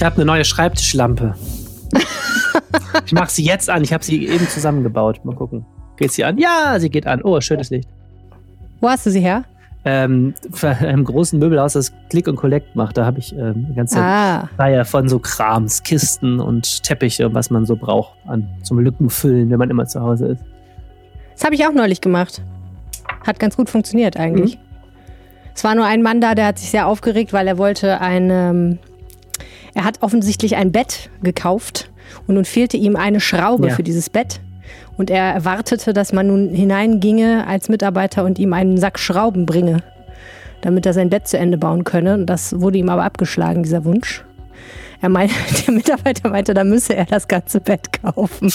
Ich habe eine neue Schreibtischlampe. ich mache sie jetzt an. Ich habe sie eben zusammengebaut. Mal gucken. Geht sie an? Ja, sie geht an. Oh, schönes Licht. Wo hast du sie her? Ähm, einem großen Möbelhaus, das Click und Collect macht. Da habe ich ähm, eine ganze Ah, Reihe von so Krams, Kisten und Teppiche, was man so braucht an zum Lückenfüllen, wenn man immer zu Hause ist. das habe ich auch neulich gemacht. Hat ganz gut funktioniert eigentlich. Es war nur ein Mann da, der hat sich sehr aufgeregt, weil er wollte ein, ähm, er hat offensichtlich ein Bett gekauft und nun fehlte ihm eine Schraube Ja. für dieses Bett. Und er erwartete, dass man nun hineinginge als Mitarbeiter und ihm einen Sack Schrauben bringe, damit er sein Bett zu Ende bauen könne. Und das wurde ihm aber abgeschlagen, dieser Wunsch. Er meinte, der Mitarbeiter meinte, da müsse er das ganze Bett kaufen.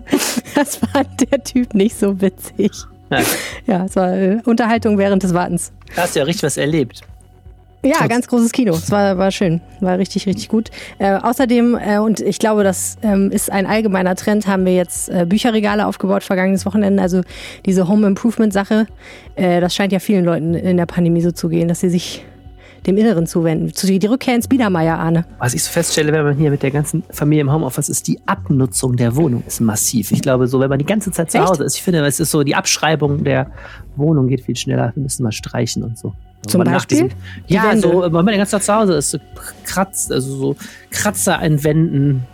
das fand der Typ nicht so witzig. Ja, Ja, es war äh, Unterhaltung während des Wartens. da hast du ja richtig was erlebt. Ja, Trotz- ganz großes Kino. Es war, war schön. War richtig, richtig gut. Äh, außerdem, äh, und ich glaube, das ähm, ist ein allgemeiner Trend, haben wir jetzt äh, Bücherregale aufgebaut vergangenes Wochenende. Also diese Home Improvement Sache, äh, das scheint ja vielen Leuten in der Pandemie so zu gehen, dass sie sich dem Inneren zuwenden. Zu die Rückkehr ins Biedermeier, Ahne. Was ich so feststelle, wenn man hier mit der ganzen Familie im Homeoffice ist, die Abnutzung der Wohnung ist massiv. Ich glaube, so, wenn man die ganze Zeit zu Echt? Hause ist, ich finde, es ist so, die Abschreibung der Wohnung geht viel schneller. Wir müssen mal streichen und so. Zum nach Beispiel? diesem- Die ja, Wände. so, wenn man den ganzen Tag zu Hause ist, so kratzt, also so Kratzer an Wänden,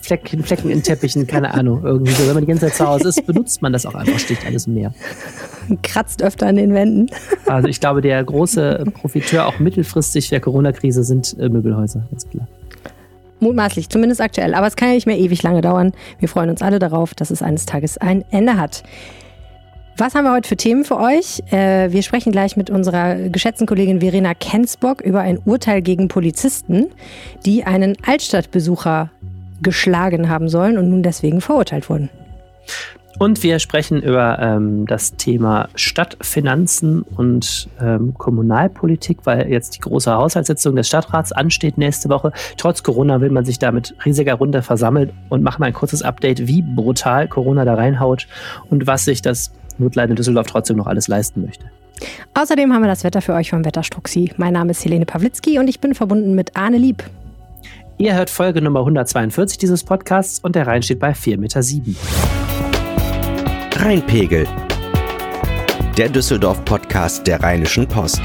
Flecken, Flecken in Teppichen, keine Ahnung. Irgendwie so, wenn man die ganze Zeit zu Hause ist, benutzt man das auch einfach, sticht alles mehr. Kratzt öfter an den Wänden. Also ich glaube, der große Profiteur auch mittelfristig der Corona-Krise sind äh, Möbelhäuser, ganz klar. Mutmaßlich, zumindest aktuell. Aber es kann ja nicht mehr ewig lange dauern. Wir freuen uns alle darauf, dass es eines Tages ein Ende hat. Was haben wir heute für Themen für euch? Äh, wir sprechen gleich mit unserer geschätzten Kollegin Verena Kensbock über ein Urteil gegen Polizisten, die einen Altstadtbesucher geschlagen haben sollen und nun deswegen verurteilt wurden. Und wir sprechen über ähm, das Thema Stadtfinanzen und ähm, Kommunalpolitik, weil jetzt die große Haushaltssitzung des Stadtrats ansteht nächste Woche. Trotz Corona will man sich da mit riesiger Runde versammeln und machen ein kurzes Update, wie brutal Corona da reinhaut und was sich das In Düsseldorf trotzdem noch alles leisten möchte. Außerdem haben wir das Wetter für euch vom Wetterstruxi. Mein Name ist Helene Pawlitzki und ich bin verbunden mit Arne Lieb. Ihr hört Folge Nummer 142 dieses Podcasts und der Rhein steht bei 4,7 Meter. Rheinpegel. Der Düsseldorf-Podcast der Rheinischen Post.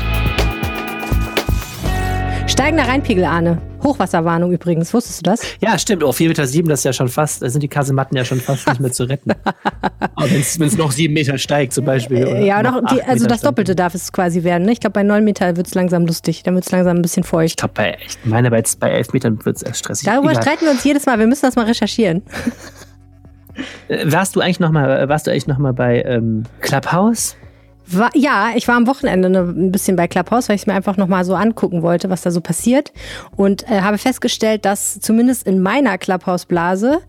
Steigender Rheinpegel, Arne. Hochwasserwarnung übrigens. Wusstest du das? Ja, stimmt. Oh, 4,7 Meter, das ist ja schon fast, da sind die Kasematten ja schon fast nicht mehr zu retten. Wenn es noch sieben Meter steigt zum Beispiel. Ja, noch, die, also Meter das. Doppelte darf es quasi werden. Ne? Ich glaube, bei 9 Meter wird es langsam lustig. Dann wird es langsam ein bisschen Ich feucht. glaube, bei, ich meine, bei, bei 11 Metern wird es erst stressig. Darüber Egal. streiten wir uns jedes Mal. Wir müssen das mal recherchieren. Äh, Warst du eigentlich noch mal, warst du eigentlich noch mal bei ähm, Clubhouse? War, ja, ich war am Wochenende ne, ein bisschen bei Clubhouse, weil ich es mir einfach nochmal so angucken wollte, was da so passiert. Und äh, habe festgestellt, dass zumindest in meiner Clubhouse-Blase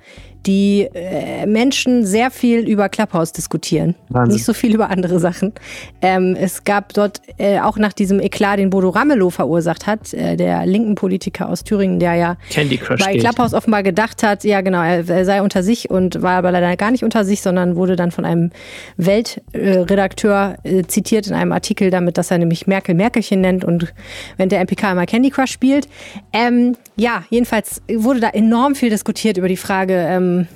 die äh, Menschen sehr viel über Clubhouse diskutieren. Wahnsinn. Nicht so viel über andere Sachen. Ähm, es gab dort äh, auch nach diesem Eklat, den Bodo Ramelow verursacht hat, äh, der linken Politiker aus Thüringen, der ja Candy Crush bei. Clubhouse offenbar gedacht hat, ja genau, er, er sei unter sich und war aber leider gar nicht unter sich, sondern wurde dann von einem Weltredakteur äh, zitiert in einem Artikel damit, dass er nämlich Merkel Merkelchen nennt und wenn der MPK immer Candy Crush spielt. Ähm, ja, jedenfalls wurde da enorm viel diskutiert über die Frage, ähm,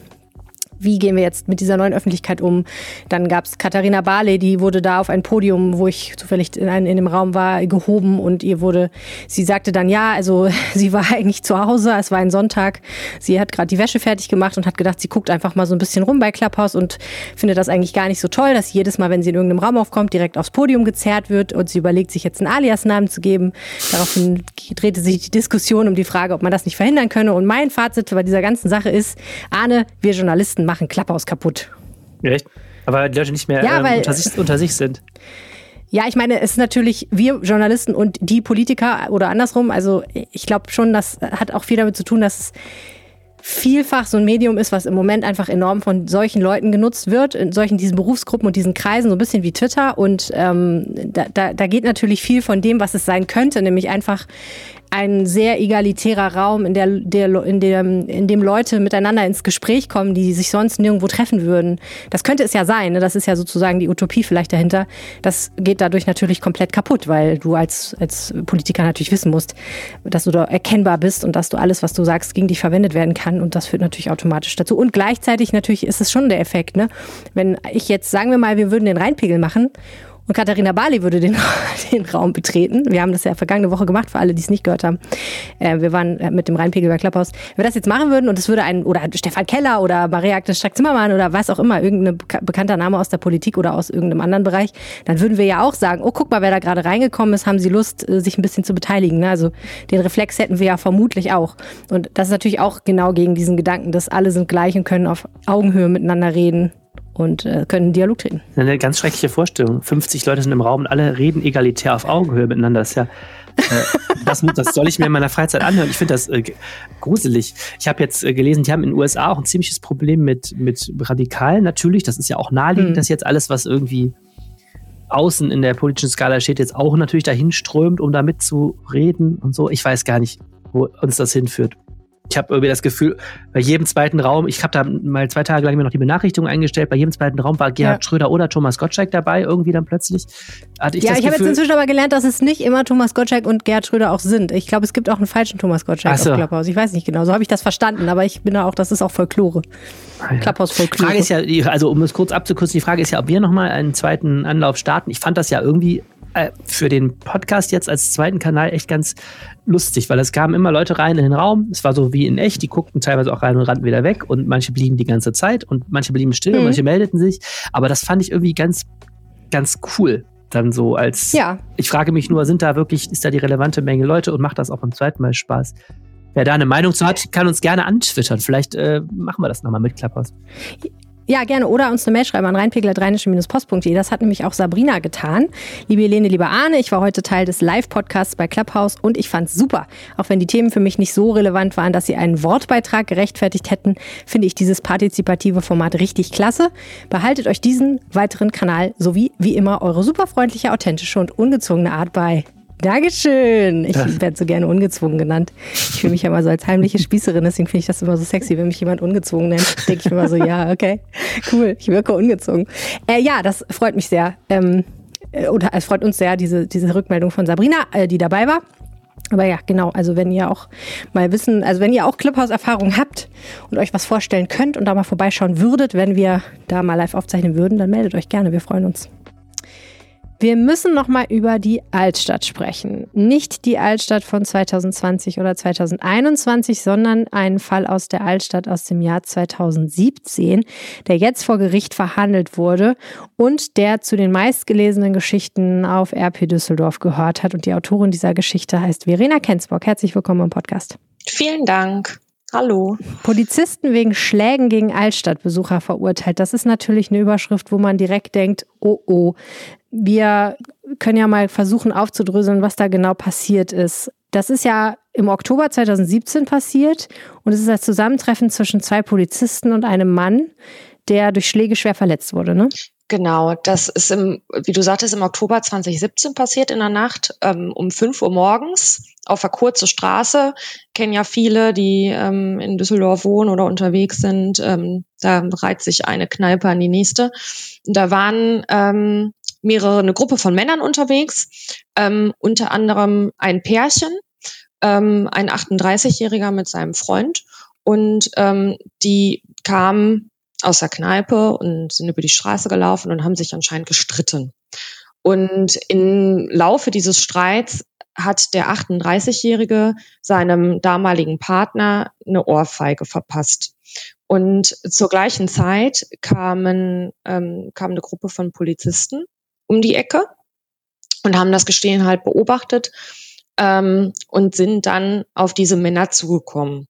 wie gehen wir jetzt mit dieser neuen Öffentlichkeit um? Dann gab es Katharina Barley, die wurde da auf ein Podium, wo ich zufällig in, ein, in dem Raum war, gehoben und ihr wurde, sie sagte dann, ja, also sie war eigentlich zu Hause, es war ein Sonntag, sie hat gerade die Wäsche fertig gemacht und hat gedacht, sie guckt einfach mal so ein bisschen rum bei Clubhouse und findet das eigentlich gar nicht so toll, dass jedes Mal, wenn sie in irgendeinem Raum aufkommt, direkt aufs Podium gezerrt wird und sie überlegt, sich jetzt einen Alias-Namen zu geben. Daraufhin drehte sich die Diskussion um die Frage, ob man das nicht verhindern könne und mein Fazit bei dieser ganzen Sache ist, Arne, wir Journalisten machen Clubhouse kaputt. Echt? Aber die Leute nicht mehr Ja, ähm, weil- unter, sich, unter sich sind. Ja, ich meine, es ist natürlich wir Journalisten und die Politiker oder andersrum. Also ich glaube schon, das hat auch viel damit zu tun, dass es vielfach so ein Medium ist, was im Moment einfach enorm von solchen Leuten genutzt wird, in solchen diesen Berufsgruppen und diesen Kreisen, so ein bisschen wie Twitter. Und ähm, da, da, da geht natürlich viel von dem, was es sein könnte, nämlich einfach ein sehr egalitärer Raum, in, der, der, in, dem, in dem Leute miteinander ins Gespräch kommen, die sich sonst nirgendwo treffen würden. Das könnte es ja sein. Ne? Das ist ja sozusagen die Utopie vielleicht dahinter. Das geht dadurch natürlich komplett kaputt, weil du als, als Politiker natürlich wissen musst, dass du da erkennbar bist und dass du alles, was du sagst, gegen dich verwendet werden kann. Und das führt natürlich automatisch dazu. Und gleichzeitig natürlich ist es schon der Effekt. Ne? Wenn ich jetzt, sagen wir mal, wir würden den Rheinpegel machen und Katharina Bali würde den, den Raum betreten. Wir haben das ja vergangene Woche gemacht, für alle, die es nicht gehört haben. Äh, wir waren äh, mit dem Rheinpegel bei Klapphaus. Wenn wir das jetzt machen würden und es würde ein, oder Stefan Keller oder Maria Agnes Strack-Zimmermann oder was auch immer, irgendein bekannter Name aus der Politik oder aus irgendeinem anderen Bereich, dann würden wir ja auch sagen, oh, guck mal, wer da gerade reingekommen ist, haben sie Lust, äh, sich ein bisschen zu beteiligen. Ne? Also den Reflex hätten wir ja vermutlich auch. Und das ist natürlich auch genau gegen diesen Gedanken, dass alle sind gleich und können auf Augenhöhe miteinander reden und äh, können in Dialog treten. Eine ganz schreckliche Vorstellung. 50 Leute sind im Raum und alle reden egalitär auf Augenhöhe miteinander. Das ist ja äh, das, das, soll ich mir in meiner Freizeit anhören. Ich finde das äh, gruselig. Ich habe jetzt äh, gelesen, die haben in den USA auch ein ziemliches Problem mit, mit Radikalen. Natürlich, das ist ja auch naheliegend, mhm. dass jetzt alles, was irgendwie außen in der politischen Skala steht, jetzt auch natürlich dahin strömt, um damit zu reden und so. Ich weiß gar nicht, wo uns das hinführt ich habe irgendwie das Gefühl, bei jedem zweiten Raum, ich habe da mal zwei Tage lang mir noch die Benachrichtigung eingestellt, bei jedem zweiten Raum war Gerhard ja. Schröder oder Thomas Gottschalk dabei, irgendwie dann plötzlich. Hatte ich ja, ich habe jetzt inzwischen aber gelernt, dass es nicht immer Thomas Gottschalk und Gerhard Schröder auch sind. Ich glaube, es gibt auch einen falschen Thomas Gottschalk so. auf Clubhouse. Ich weiß nicht genau, so habe ich das verstanden, aber ich bin da auch, das ist auch Folklore. Ah, ja. Clubhouse Folklore. Frage ist ja, also um es kurz abzukürzen, die Frage ist ja, ob wir nochmal einen zweiten Anlauf starten. Ich fand das ja irgendwie äh, für den Podcast jetzt als zweiten Kanal echt ganz lustig, weil es kamen immer Leute rein in den Raum. Es war so wie in echt, die guckten teilweise auch rein und rannten wieder weg und manche blieben die ganze Zeit und manche blieben still mhm. und manche meldeten sich. Aber das fand ich irgendwie ganz, ganz cool. Dann so als, ja. ich frage mich nur, sind da wirklich, ist da die relevante Menge Leute und macht das auch beim zweiten Mal Spaß? Wer da eine Meinung zu hat, kann uns gerne antwittern. Vielleicht äh, machen wir das nochmal mit Klapphaus. Ja, gerne. Oder uns eine Mail schreiben an reinpegler-post.de. Das hat nämlich auch Sabrina getan. Liebe Helene, lieber Arne, ich war heute Teil des Live-Podcasts bei Clubhouse und ich fand's super. Auch wenn die Themen für mich nicht so relevant waren, dass sie einen Wortbeitrag gerechtfertigt hätten, finde ich dieses partizipative Format richtig klasse. Behaltet euch diesen weiteren Kanal sowie wie immer eure superfreundliche, authentische und ungezwungene Art bei. Dankeschön. Ich werde so gerne ungezwungen genannt. Ich fühle mich ja mal so als heimliche Spießerin, deswegen finde ich das immer so sexy, wenn mich jemand ungezwungen nennt. Denke ich mir immer so, ja, okay, cool, ich wirke ungezwungen. Äh, ja, das freut mich sehr. Ähm, äh, oder es freut uns sehr, diese, diese Rückmeldung von Sabrina, äh, die dabei war. Aber ja, genau, also wenn ihr auch mal wissen, also wenn ihr auch Clubhouse-Erfahrung habt und euch was vorstellen könnt und da mal vorbeischauen würdet, wenn wir da mal live aufzeichnen würden, dann meldet euch gerne, wir freuen uns. Wir müssen noch mal über die Altstadt sprechen. Nicht die Altstadt von 2020 oder 2021, sondern einen Fall aus der Altstadt aus dem Jahr 2017, der jetzt vor Gericht verhandelt wurde und der zu den meistgelesenen Geschichten auf RP Düsseldorf gehört hat. Und die Autorin dieser Geschichte heißt Verena Kensbock. Herzlich willkommen im Podcast. Vielen Dank. Hallo. Polizisten wegen Schlägen gegen Altstadtbesucher verurteilt. Das ist natürlich eine Überschrift, wo man direkt denkt, oh oh. Wir können ja mal versuchen aufzudröseln, was da genau passiert ist. Das ist ja im Oktober 2017 passiert und es ist das Zusammentreffen zwischen zwei Polizisten und einem Mann, der durch Schläge schwer verletzt wurde, ne? Genau, das ist im, wie du sagtest, im Oktober 2017 passiert in der Nacht ähm, um 5 Uhr morgens auf der kurzen Straße. Kennen ja viele, die ähm, in Düsseldorf wohnen oder unterwegs sind. Ähm, da reiht sich eine Kneipe an die nächste. Da waren ähm, mehrere, eine Gruppe von Männern unterwegs, ähm, unter anderem ein Pärchen, ähm, ein 38-Jähriger mit seinem Freund. Und ähm, die kamen aus der Kneipe und sind über die Straße gelaufen und haben sich anscheinend gestritten. Und im Laufe dieses Streits hat der 38-Jährige seinem damaligen Partner eine Ohrfeige verpasst. Und zur gleichen Zeit kamen, ähm, kam eine Gruppe von Polizisten um die Ecke und haben das Gestehen halt beobachtet ähm, und sind dann auf diese Männer zugekommen.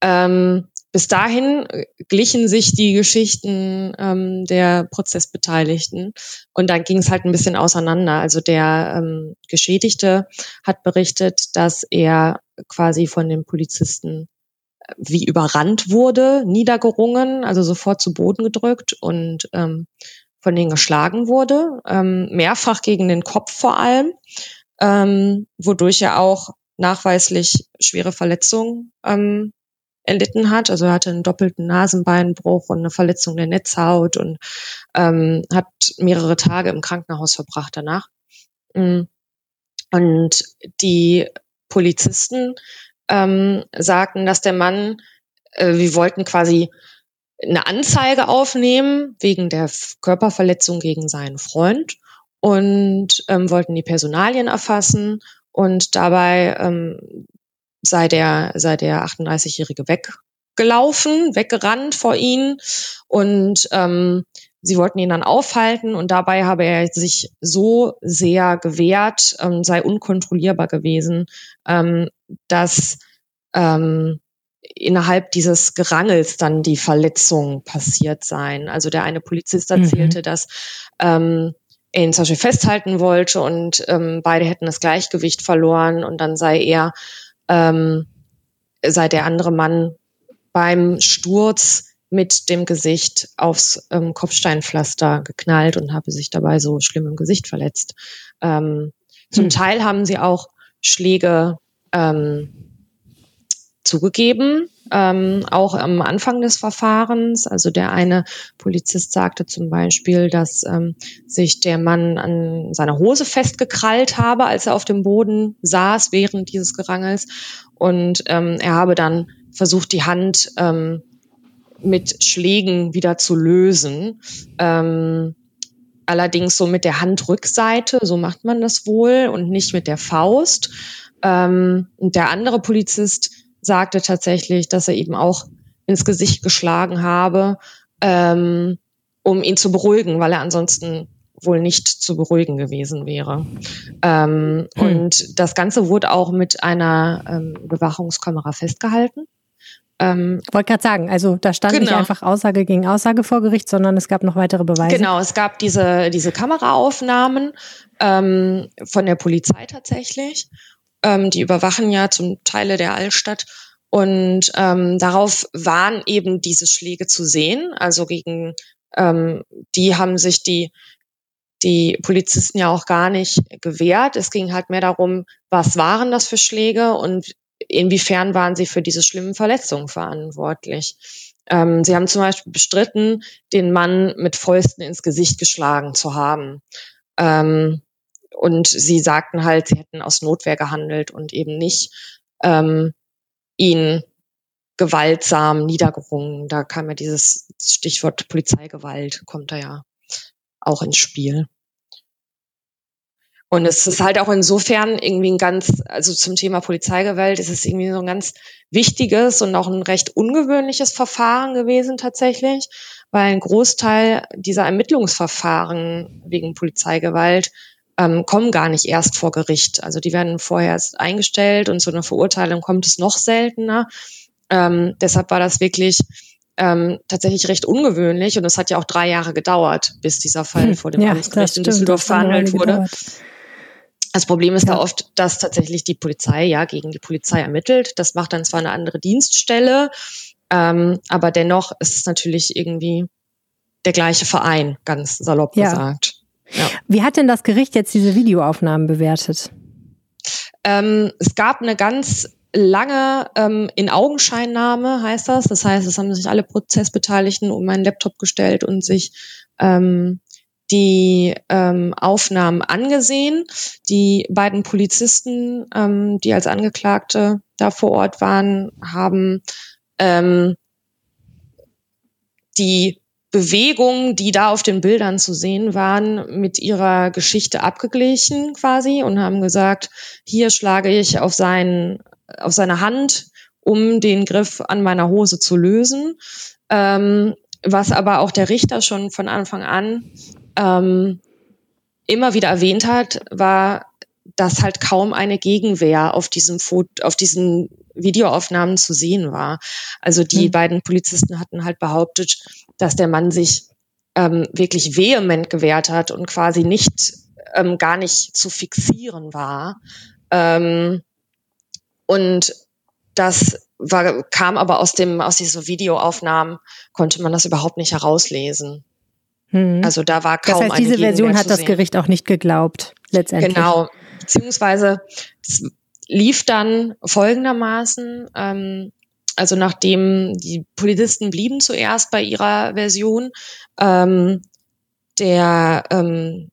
Ähm, bis dahin äh, glichen sich die Geschichten ähm, der Prozessbeteiligten und dann ging es halt ein bisschen auseinander. Also der ähm, Geschädigte hat berichtet, dass er quasi von den Polizisten äh, wie überrannt wurde, niedergerungen, also sofort zu Boden gedrückt und ähm, von denen geschlagen wurde, ähm, mehrfach gegen den Kopf vor allem, ähm, wodurch er auch nachweislich schwere Verletzungen ähm, erlitten hat. Also er hatte einen doppelten Nasenbeinbruch und eine Verletzung der Netzhaut und ähm, hat mehrere Tage im Krankenhaus verbracht danach. Mm. Und die Polizisten ähm, sagten, dass der Mann, äh, wir wollten quasi eine Anzeige aufnehmen wegen der Körperverletzung gegen seinen Freund und ähm, wollten die Personalien erfassen und dabei ähm, sei der, sei der 38-Jährige weggelaufen, weggerannt vor ihnen und ähm, sie wollten ihn dann aufhalten und dabei habe er sich so sehr gewehrt, ähm, sei unkontrollierbar gewesen, ähm, dass ähm, innerhalb dieses Gerangels dann die Verletzungen passiert seien. Also der eine Polizist erzählte, mhm. dass ähm, er ihn zum Beispiel festhalten wollte und ähm, beide hätten das Gleichgewicht verloren und dann sei er, ähm, sei der andere Mann beim Sturz mit dem Gesicht aufs ähm, Kopfsteinpflaster geknallt und habe sich dabei so schlimm im Gesicht verletzt. Ähm, zum hm. Teil haben sie auch Schläge ähm, zugegeben, ähm, auch am Anfang des Verfahrens. Also der eine Polizist sagte zum Beispiel, dass ähm, sich der Mann an seiner Hose festgekrallt habe, als er auf dem Boden saß während dieses Gerangels. Und ähm, er habe dann versucht, die Hand ähm, mit Schlägen wieder zu lösen. Ähm, allerdings so mit der Handrückseite, so macht man das wohl, und nicht mit der Faust. Ähm, und der andere Polizist sagte tatsächlich, dass er eben auch ins Gesicht geschlagen habe, ähm, um ihn zu beruhigen, weil er ansonsten wohl nicht zu beruhigen gewesen wäre. Ähm, hm. Und das Ganze wurde auch mit einer ähm, Bewachungskamera festgehalten. Ähm, Wollte gerade sagen, also da stand genau. nicht einfach Aussage gegen Aussage vor Gericht, sondern es gab noch weitere Beweise. Genau, es gab diese, diese Kameraaufnahmen ähm, von der Polizei tatsächlich. Ähm, die überwachen ja zum Teile der Altstadt. Und ähm, darauf waren eben diese Schläge zu sehen. Also gegen ähm, die haben sich die, die Polizisten ja auch gar nicht gewehrt. Es ging halt mehr darum, was waren das für Schläge und inwiefern waren sie für diese schlimmen Verletzungen verantwortlich. Ähm, sie haben zum Beispiel bestritten, den Mann mit Fäusten ins Gesicht geschlagen zu haben. Ähm, und sie sagten halt, sie hätten aus Notwehr gehandelt und eben nicht ähm, ihn gewaltsam niedergerungen. Da kam ja dieses Stichwort Polizeigewalt, kommt da ja auch ins Spiel. Und es ist halt auch insofern irgendwie ein ganz, also zum Thema Polizeigewalt ist es irgendwie so ein ganz wichtiges und auch ein recht ungewöhnliches Verfahren gewesen tatsächlich, weil ein Großteil dieser Ermittlungsverfahren wegen Polizeigewalt ähm, kommen gar nicht erst vor Gericht. Also die werden vorher erst eingestellt und zu einer Verurteilung kommt es noch seltener. Ähm, deshalb war das wirklich ähm, tatsächlich recht ungewöhnlich und es hat ja auch drei Jahre gedauert, bis dieser Fall hm, vor dem ja, Amtsgericht in Düsseldorf verhandelt wurde. Gedauert. Das Problem ist ja. da oft, dass tatsächlich die Polizei ja gegen die Polizei ermittelt. Das macht dann zwar eine andere Dienststelle, ähm, aber dennoch ist es natürlich irgendwie der gleiche Verein, ganz salopp ja. gesagt. Ja. Wie hat denn das Gericht jetzt diese Videoaufnahmen bewertet? Ähm, es gab eine ganz lange ähm, in Augenscheinnahme, heißt das. Das heißt, es haben sich alle Prozessbeteiligten um meinen Laptop gestellt und sich ähm, die ähm, Aufnahmen angesehen. Die beiden Polizisten, ähm, die als Angeklagte da vor Ort waren, haben ähm, die Bewegungen, die da auf den Bildern zu sehen waren, mit ihrer Geschichte abgeglichen quasi und haben gesagt, hier schlage ich auf, seinen, auf seine Hand, um den Griff an meiner Hose zu lösen. Ähm, was aber auch der Richter schon von Anfang an ähm, immer wieder erwähnt hat, war, dass halt kaum eine Gegenwehr auf diesem Foto, auf diesen Videoaufnahmen zu sehen war. Also die mhm. beiden Polizisten hatten halt behauptet, dass der Mann sich ähm, wirklich vehement gewehrt hat und quasi nicht ähm, gar nicht zu fixieren war. Ähm, und das war, kam aber aus dem aus diesen Videoaufnahmen konnte man das überhaupt nicht herauslesen. Hm. Also da war kaum Das heißt, diese Version hat das Gericht auch nicht geglaubt, letztendlich. Genau, beziehungsweise lief dann folgendermaßen. Ähm, also nachdem die Polizisten blieben zuerst bei ihrer Version, ähm, der, ähm,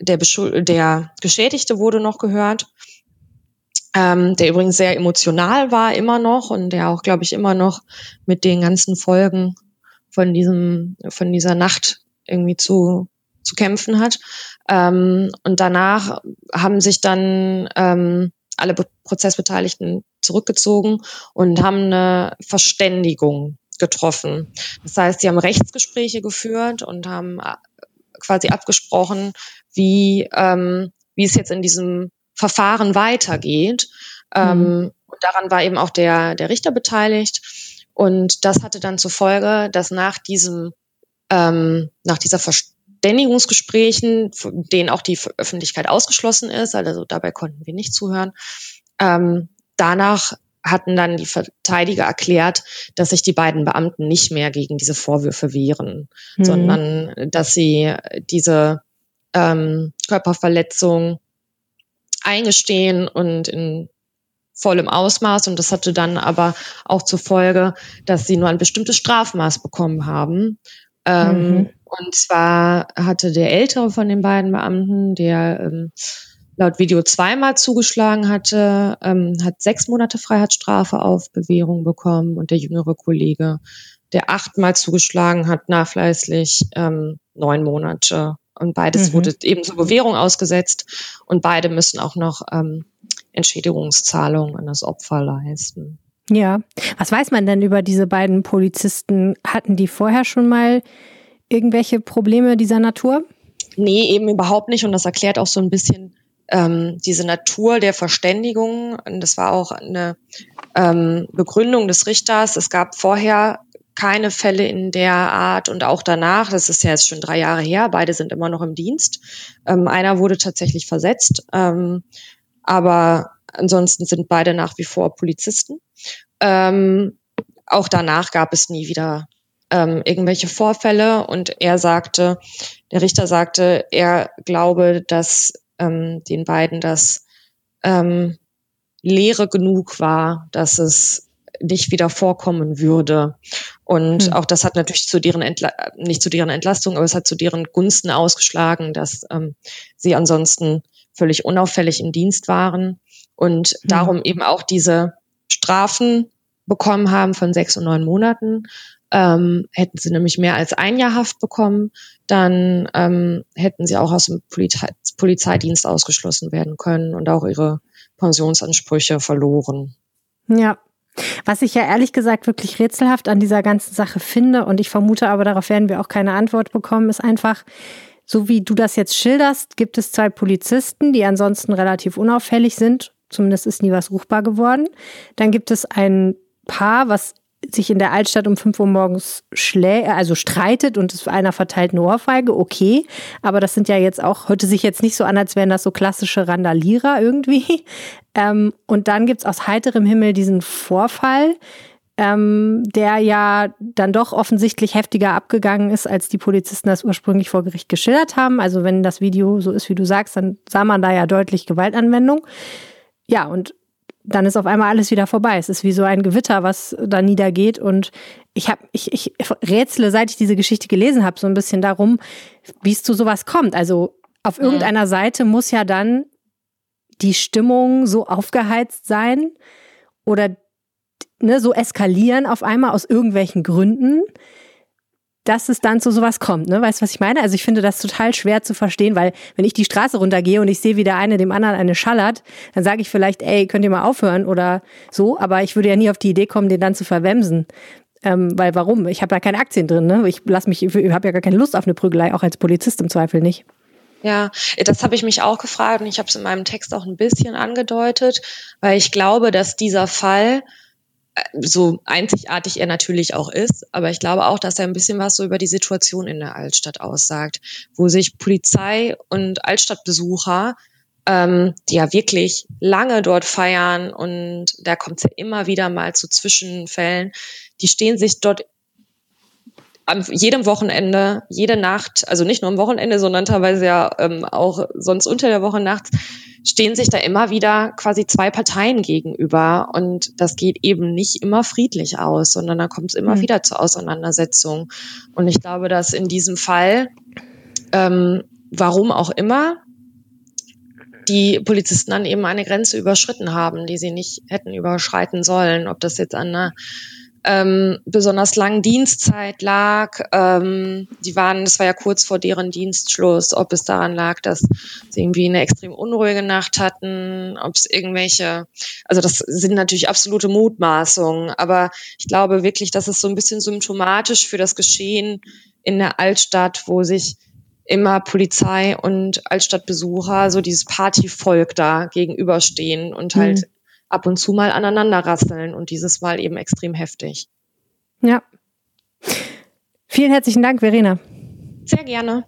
der, der Geschädigte wurde noch gehört, ähm, der übrigens sehr emotional war immer noch und der auch, glaube ich, immer noch mit den ganzen Folgen von diesem, von dieser Nacht irgendwie zu, zu kämpfen hat. Ähm, und danach haben sich dann ähm, alle Prozessbeteiligten zurückgezogen und haben eine Verständigung getroffen. Das heißt, sie haben Rechtsgespräche geführt und haben äh, quasi abgesprochen, wie, ähm, wie es jetzt in diesem Verfahren weitergeht. Ähm, mhm. Ähm, daran war eben auch der, der Richter beteiligt. Und das hatte dann zur Folge, dass nach diesem, ähm, nach dieser Verständigungsgesprächen, denen auch die Öffentlichkeit ausgeschlossen ist, also dabei konnten wir nicht zuhören, ähm, danach hatten dann die Verteidiger erklärt, dass sich die beiden Beamten nicht mehr gegen diese Vorwürfe wehren, mhm. sondern dass sie diese ähm, Körperverletzung eingestehen und in vollem Ausmaß. Und das hatte dann aber auch zur Folge, dass sie nur ein bestimmtes Strafmaß bekommen haben. Ähm, mhm. Und zwar hatte der ältere von den beiden Beamten, der ähm, laut Video zweimal zugeschlagen hatte, ähm, hat sechs Monate Freiheitsstrafe auf Bewährung bekommen und der jüngere Kollege, der achtmal zugeschlagen hat, nachweislich ähm, neun Monate. Und beides mhm. wurde eben zur Bewährung ausgesetzt und beide müssen auch noch ähm, Entschädigungszahlungen an das Opfer leisten. Ja, was weiß man denn über diese beiden Polizisten? Hatten die vorher schon mal irgendwelche Probleme dieser Natur? Nee, eben überhaupt nicht. Und das erklärt auch so ein bisschen ähm, diese Natur der Verständigung. Und das war auch eine ähm, Begründung des Richters. Es gab vorher keine Fälle in der Art und auch danach, das ist ja jetzt schon drei Jahre her, beide sind immer noch im Dienst. Ähm, einer wurde tatsächlich versetzt, ähm, aber ansonsten sind beide nach wie vor Polizisten. Ähm, auch danach gab es nie wieder ähm, irgendwelche Vorfälle und er sagte, der Richter sagte, er glaube, dass ähm, den beiden das ähm, Lehre genug war, dass es nicht wieder vorkommen würde. Und hm. auch das hat natürlich zu deren Entla nicht zu deren Entlastung, aber es hat zu deren Gunsten ausgeschlagen, dass ähm, sie ansonsten völlig unauffällig im Dienst waren und hm. darum eben auch diese Strafen bekommen haben von sechs und neun Monaten. Ähm, hätten sie nämlich mehr als ein Jahr Haft bekommen, dann ähm, hätten sie auch aus dem Polizei Polizeidienst ausgeschlossen werden können und auch ihre Pensionsansprüche verloren. Ja. Was ich ja ehrlich gesagt wirklich rätselhaft an dieser ganzen Sache finde, und ich vermute aber, darauf werden wir auch keine Antwort bekommen, ist einfach, so wie du das jetzt schilderst, gibt es zwei Polizisten, die ansonsten relativ unauffällig sind. Zumindest ist nie was ruchbar geworden. Dann gibt es ein Paar, was sich in der Altstadt um 5 Uhr morgens schlä also streitet und einer verteilt eine Ohrfeige, okay. Aber das sind ja jetzt auch, hörte sich jetzt nicht so an, als wären das so klassische Randalierer irgendwie. Ähm, und dann gibt's aus heiterem Himmel diesen Vorfall, ähm, der ja dann doch offensichtlich heftiger abgegangen ist, als die Polizisten das ursprünglich vor Gericht geschildert haben. Also wenn das Video so ist, wie du sagst, dann sah man da ja deutlich Gewaltanwendung. Ja, und dann ist auf einmal alles wieder vorbei. Es ist wie so ein Gewitter, was da niedergeht. Und ich habe, ich, ich rätsle, seit ich diese Geschichte gelesen habe, so ein bisschen darum, wie es zu sowas kommt. Also auf irgendeiner Seite muss ja dann die Stimmung so aufgeheizt sein oder ne, so eskalieren auf einmal aus irgendwelchen Gründen, dass es dann zu sowas kommt. Ne? Weißt du, was ich meine? Also ich finde das total schwer zu verstehen, weil wenn ich die Straße runtergehe und ich sehe, wie der eine dem anderen eine schallert, dann sage ich vielleicht, ey, könnt ihr mal aufhören oder so, aber ich würde ja nie auf die Idee kommen, den dann zu verwemsen. Ähm, weil warum? Ich habe da keine Aktien drin, ne? Ich lass mich, ich habe ja gar keine Lust auf eine Prügelei, auch als Polizist im Zweifel nicht. Ja, das habe ich mich auch gefragt und ich habe es in meinem Text auch ein bisschen angedeutet, weil ich glaube, dass dieser Fall so einzigartig er natürlich auch ist, aber ich glaube auch, dass er ein bisschen was so über die Situation in der Altstadt aussagt, wo sich Polizei und Altstadtbesucher, ähm, die ja wirklich lange dort feiern und da kommt es ja immer wieder mal zu Zwischenfällen, die stehen sich dort an jedem Wochenende, jede Nacht, also nicht nur am Wochenende, sondern teilweise ja ähm, auch sonst unter der Woche nachts, stehen sich da immer wieder quasi zwei Parteien gegenüber. Und das geht eben nicht immer friedlich aus, sondern da kommt es immer mhm. wieder zur Auseinandersetzung. Und ich glaube, dass in diesem Fall, ähm, warum auch immer, die Polizisten dann eben eine Grenze überschritten haben, die sie nicht hätten überschreiten sollen. Ob das jetzt an einer ähm, besonders langen Dienstzeit lag. Ähm, die waren, das war ja kurz vor deren Dienstschluss, ob es daran lag, dass sie irgendwie eine extrem unruhige Nacht hatten, ob es irgendwelche, also das sind natürlich absolute Mutmaßungen, aber ich glaube wirklich, dass es so ein bisschen symptomatisch für das Geschehen in der Altstadt, wo sich immer Polizei und Altstadtbesucher so dieses Partyvolk da gegenüberstehen und halt mhm ab und zu mal aneinander rasseln und dieses Mal eben extrem heftig. Ja. Vielen herzlichen Dank, Verena. Sehr gerne.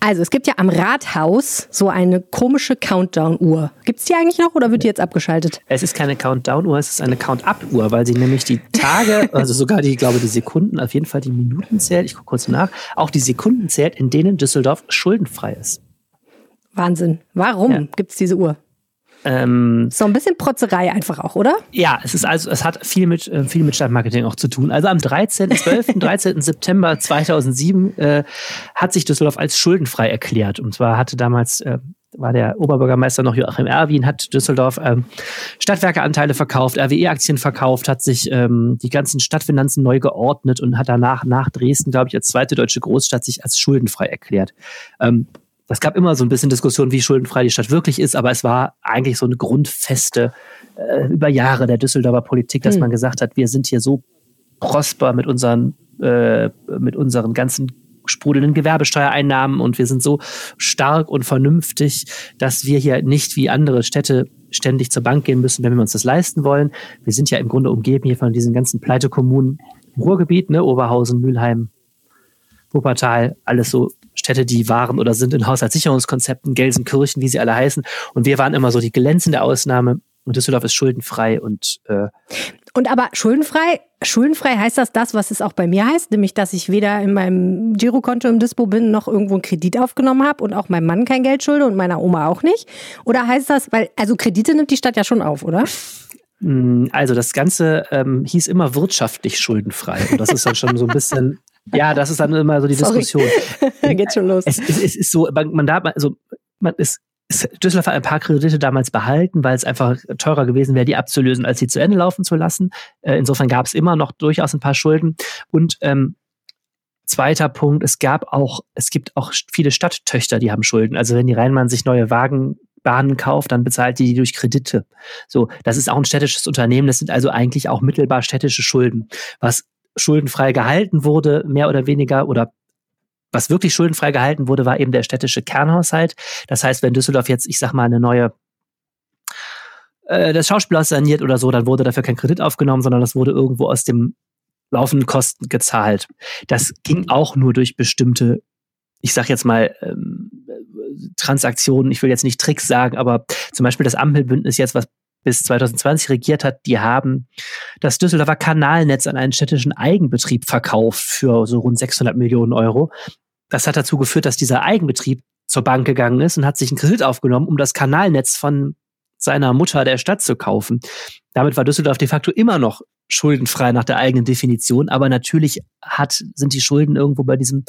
Also, es gibt ja am Rathaus so eine komische Countdown-Uhr. Gibt es die eigentlich noch oder wird die jetzt abgeschaltet? Es ist keine Countdown-Uhr, es ist eine Count-Up-Uhr, weil sie nämlich die Tage, also sogar die, ich glaube, die Sekunden, auf jeden Fall die Minuten zählt, ich gucke kurz nach, auch die Sekunden zählt, in denen Düsseldorf schuldenfrei ist. Wahnsinn. Warum ja. gibt es diese Uhr? Ähm, so ein bisschen Protzerei einfach auch, oder? Ja, es ist also, es hat viel mit, äh, viel mit Stadtmarketing auch zu tun. Also am 13., 12., 13. September 2007 äh, hat sich Düsseldorf als schuldenfrei erklärt. Und zwar hatte damals, äh, war der Oberbürgermeister noch Joachim Erwin, hat Düsseldorf ähm, Stadtwerkeanteile verkauft, RWE-Aktien verkauft, hat sich ähm, die ganzen Stadtfinanzen neu geordnet und hat danach nach Dresden, glaube ich, als zweite deutsche Großstadt sich als schuldenfrei erklärt. Ähm, es gab immer so ein bisschen Diskussion, wie schuldenfrei die Stadt wirklich ist, aber es war eigentlich so eine grundfeste äh, über Jahre der Düsseldorfer Politik, dass hm. man gesagt hat, wir sind hier so prosper mit unseren, äh, mit unseren ganzen sprudelnden Gewerbesteuereinnahmen und wir sind so stark und vernünftig, dass wir hier nicht wie andere Städte ständig zur Bank gehen müssen, wenn wir uns das leisten wollen. Wir sind ja im Grunde umgeben hier von diesen ganzen Pleitekommunen im Ruhrgebiet, ne, Oberhausen, Mülheim, Wuppertal, alles so Städte, die waren oder sind in Haushaltssicherungskonzepten, Gelsenkirchen, wie sie alle heißen. Und wir waren immer so die glänzende Ausnahme. Und Düsseldorf ist schuldenfrei und äh und aber schuldenfrei, schuldenfrei heißt das das, was es auch bei mir heißt, nämlich dass ich weder in meinem Girokonto im Dispo bin noch irgendwo einen Kredit aufgenommen habe und auch meinem Mann kein Geld schulde und meiner Oma auch nicht. Oder heißt das, weil also Kredite nimmt die Stadt ja schon auf, oder? Hm, also das Ganze ähm, hieß immer wirtschaftlich schuldenfrei. Und das ist dann schon so ein bisschen ja, das ist dann immer so die Sorry. Diskussion. Geht schon los. Es, es, es ist so, man darf, also, man ist, Düsseldorf hat ein paar Kredite damals behalten, weil es einfach teurer gewesen wäre, die abzulösen, als sie zu Ende laufen zu lassen. Äh, insofern gab es immer noch durchaus ein paar Schulden. Und ähm, zweiter Punkt, es gab auch, es gibt auch viele Stadttöchter, die haben Schulden. Also wenn die Rheinmann sich neue Wagenbahnen kauft, dann bezahlt die die durch Kredite. So, das ist auch ein städtisches Unternehmen. Das sind also eigentlich auch mittelbar städtische Schulden, was schuldenfrei gehalten wurde, mehr oder weniger, oder was wirklich schuldenfrei gehalten wurde, war eben der städtische Kernhaushalt. Das heißt, wenn Düsseldorf jetzt, ich sag mal, eine neue äh, das Schauspielhaus saniert oder so, dann wurde dafür kein Kredit aufgenommen, sondern das wurde irgendwo aus dem laufenden Kosten gezahlt. Das ging auch nur durch bestimmte, ich sag jetzt mal, ähm, Transaktionen, ich will jetzt nicht Tricks sagen, aber zum Beispiel das Ampelbündnis jetzt, was bis 2020 regiert hat, die haben das Düsseldorfer Kanalnetz an einen städtischen Eigenbetrieb verkauft für so rund 600 Millionen Euro. Das hat dazu geführt, dass dieser Eigenbetrieb zur Bank gegangen ist und hat sich einen Kredit aufgenommen, um das Kanalnetz von seiner Mutter der Stadt zu kaufen. Damit war Düsseldorf de facto immer noch schuldenfrei nach der eigenen Definition, aber natürlich hat, sind die Schulden irgendwo bei diesem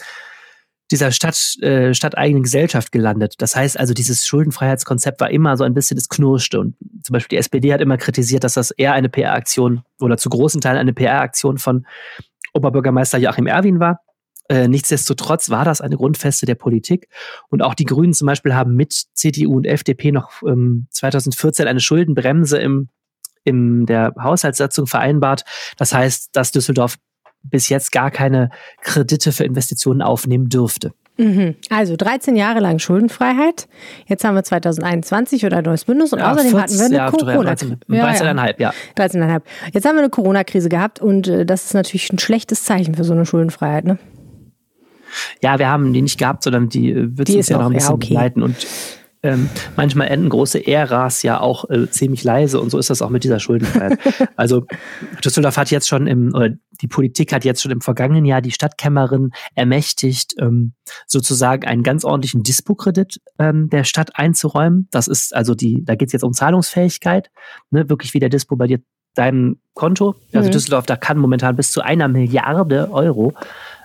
dieser Stadt, äh, stadteigenen Gesellschaft gelandet. Das heißt also, dieses Schuldenfreiheitskonzept war immer so ein bisschen das Knurschte. Und zum Beispiel die SPD hat immer kritisiert, dass das eher eine PR-Aktion oder zu großen Teilen eine PR-Aktion von Oberbürgermeister Joachim Erwin war. Äh, nichtsdestotrotz war das eine Grundfeste der Politik. Und auch die Grünen zum Beispiel haben mit CDU und FDP noch ähm, 2014 eine Schuldenbremse im, in der Haushaltssatzung vereinbart. Das heißt, dass Düsseldorf bis jetzt gar keine Kredite für Investitionen aufnehmen dürfte. Mhm. Also 13 Jahre lang Schuldenfreiheit. Jetzt haben wir 2021 oder ein neues Bündnis und ja, außerdem 14, hatten wir eine Corona-Krise. Ja, 13,5, ja. 13,5. Jetzt haben wir eine Corona-Krise gehabt und äh, das ist natürlich ein schlechtes Zeichen für so eine Schuldenfreiheit, ne? Ja, wir haben die nicht gehabt, sondern die äh, wird uns ja noch ein bisschen ja, okay. begleiten und ähm, manchmal enden große Äras ja auch äh, ziemlich leise und so ist das auch mit dieser Schuldenfreiheit. also Düsseldorf hat jetzt schon im, oder die Politik hat jetzt schon im vergangenen Jahr die Stadtkämmerin ermächtigt, ähm, sozusagen einen ganz ordentlichen Dispo-Kredit ähm, der Stadt einzuräumen. Das ist also die, da geht es jetzt um Zahlungsfähigkeit, ne, wirklich wie der Dispo bei dir deinem Konto. Also mhm. Düsseldorf, da kann momentan bis zu einer Milliarde Euro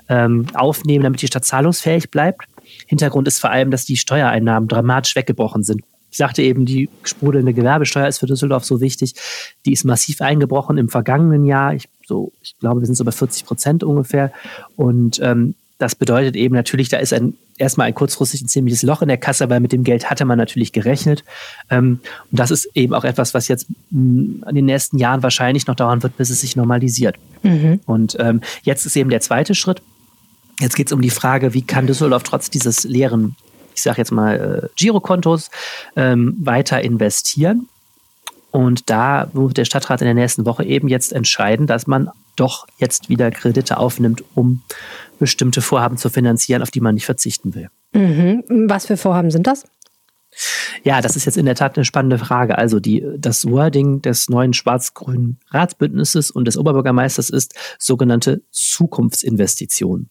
ähm, aufnehmen, damit die Stadt zahlungsfähig bleibt. Hintergrund ist vor allem, dass die Steuereinnahmen dramatisch weggebrochen sind. Ich sagte eben, die sprudelnde Gewerbesteuer ist für Düsseldorf so wichtig. Die ist massiv eingebrochen im vergangenen Jahr. Ich, so, ich glaube, wir sind so bei 40 Prozent ungefähr. Und ähm, das bedeutet eben natürlich, da ist ein, erstmal ein kurzfristig ein ziemliches Loch in der Kasse, weil mit dem Geld hatte man natürlich gerechnet. Ähm, und das ist eben auch etwas, was jetzt mh, in den nächsten Jahren wahrscheinlich noch dauern wird, bis es sich normalisiert. Mhm. Und ähm, jetzt ist eben der zweite Schritt. Jetzt geht es um die Frage, wie kann Düsseldorf trotz dieses leeren, ich sage jetzt mal, äh, Girokontos ähm, weiter investieren? Und da wird der Stadtrat in der nächsten Woche eben jetzt entscheiden, dass man doch jetzt wieder Kredite aufnimmt, um bestimmte Vorhaben zu finanzieren, auf die man nicht verzichten will. Mhm. Was für Vorhaben sind das? Ja, das ist jetzt in der Tat eine spannende Frage. Also die, das Wording des neuen schwarz-grünen Ratsbündnisses und des Oberbürgermeisters ist sogenannte Zukunftsinvestitionen.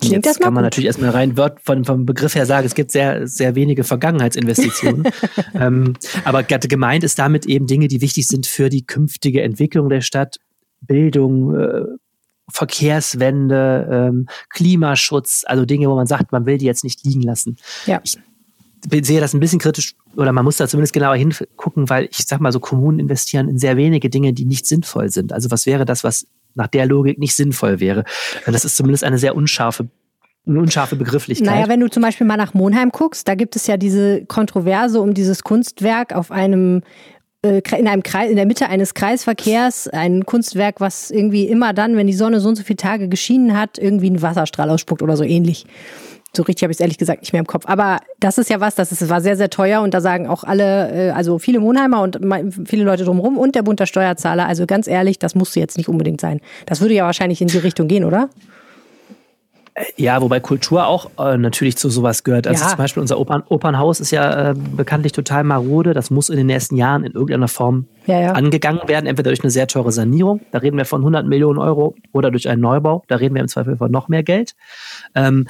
Klingt Jetzt kann man gut. natürlich erstmal rein von, vom Begriff her sagen, es gibt sehr, sehr wenige Vergangenheitsinvestitionen. ähm, aber gemeint ist damit eben Dinge, die wichtig sind für die künftige Entwicklung der Stadt, Bildung, äh, Verkehrswende, ähm, Klimaschutz, also Dinge, wo man sagt, man will die jetzt nicht liegen lassen. Ja. Ich sehe das ein bisschen kritisch oder man muss da zumindest genauer hingucken, weil ich sag mal so, Kommunen investieren in sehr wenige Dinge, die nicht sinnvoll sind. Also was wäre das, was nach der Logik nicht sinnvoll wäre. Das ist zumindest eine sehr unscharfe eine unscharfe Begrifflichkeit. Naja, wenn du zum Beispiel mal nach Monheim guckst, da gibt es ja diese Kontroverse um dieses Kunstwerk auf einem äh, in einem Kreis, in der Mitte eines Kreisverkehrs, ein Kunstwerk, was irgendwie immer dann, wenn die Sonne so und so viele Tage geschienen hat, irgendwie einen Wasserstrahl ausspuckt oder so ähnlich. So richtig habe ich es ehrlich gesagt nicht mehr im Kopf. Aber das ist ja was, das ist, war sehr, sehr teuer und da sagen auch alle, äh, also viele Monheimer und viele Leute drumherum und der Bund der Steuerzahler, also ganz ehrlich, das musste jetzt nicht unbedingt sein. Das würde ja wahrscheinlich in die Richtung gehen, oder? Ja, wobei Kultur auch äh, natürlich zu sowas gehört. Also ja. zum Beispiel unser Opern, Opernhaus ist ja äh, bekanntlich total marode. Das muss in den nächsten Jahren in irgendeiner Form ja, ja. angegangen werden. Entweder durch eine sehr teure Sanierung, da reden wir von 100 Millionen Euro, oder durch einen Neubau, da reden wir im Zweifel von noch mehr Geld. Ähm,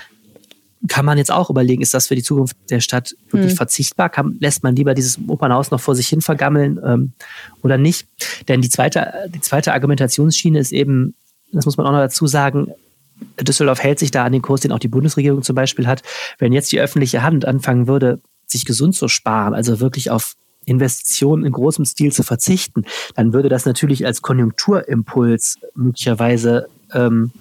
kann man jetzt auch überlegen, ist das für die Zukunft der Stadt wirklich hm. verzichtbar? Kann, lässt man lieber dieses Opernhaus noch vor sich hin vergammeln ähm, oder nicht? Denn die zweite, die zweite Argumentationsschiene ist eben, das muss man auch noch dazu sagen, Düsseldorf hält sich da an den Kurs, den auch die Bundesregierung zum Beispiel hat. Wenn jetzt die öffentliche Hand anfangen würde, sich gesund zu sparen, also wirklich auf Investitionen in großem Stil zu verzichten, dann würde das natürlich als Konjunkturimpuls möglicherweise ähm,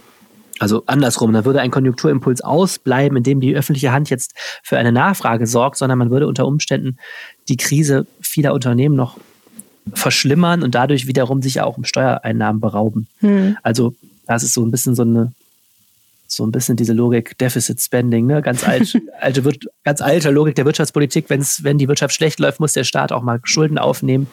also andersrum, da würde ein Konjunkturimpuls ausbleiben, indem die öffentliche Hand jetzt für eine Nachfrage sorgt, sondern man würde unter Umständen die Krise vieler Unternehmen noch verschlimmern und dadurch wiederum sich auch um Steuereinnahmen berauben. Hm. Also das ist so ein bisschen so eine so ein bisschen diese Logik Deficit Spending, ne? ganz alt, alte, ganz alte Logik der Wirtschaftspolitik. Wenn's, wenn die Wirtschaft schlecht läuft, muss der Staat auch mal Schulden aufnehmen.